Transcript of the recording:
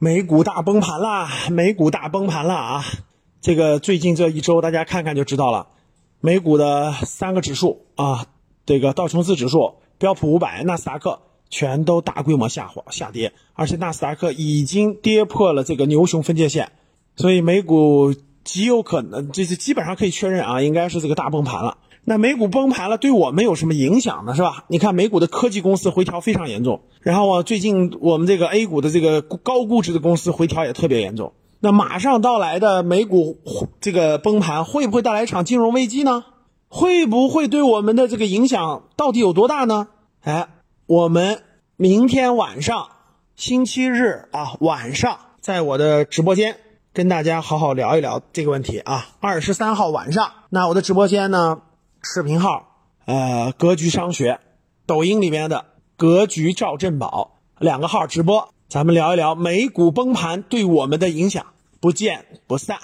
美股大崩盘啦！美股大崩盘了啊！这个最近这一周，大家看看就知道了。美股的三个指数啊，这个道琼斯指数、标普五百、纳斯达克全都大规模下滑下跌，而且纳斯达克已经跌破了这个牛熊分界线，所以美股极有可能，这是基本上可以确认啊，应该是这个大崩盘了。那美股崩盘了，对我们有什么影响呢？是吧？你看美股的科技公司回调非常严重，然后啊，最近我们这个 A 股的这个高估值的公司回调也特别严重。那马上到来的美股这个崩盘，会不会带来一场金融危机呢？会不会对我们的这个影响到底有多大呢？哎，我们明天晚上星期日啊晚上，在我的直播间跟大家好好聊一聊这个问题啊。二十三号晚上，那我的直播间呢？视频号，呃，格局商学，抖音里面的格局赵振宝两个号直播，咱们聊一聊美股崩盘对我们的影响，不见不散。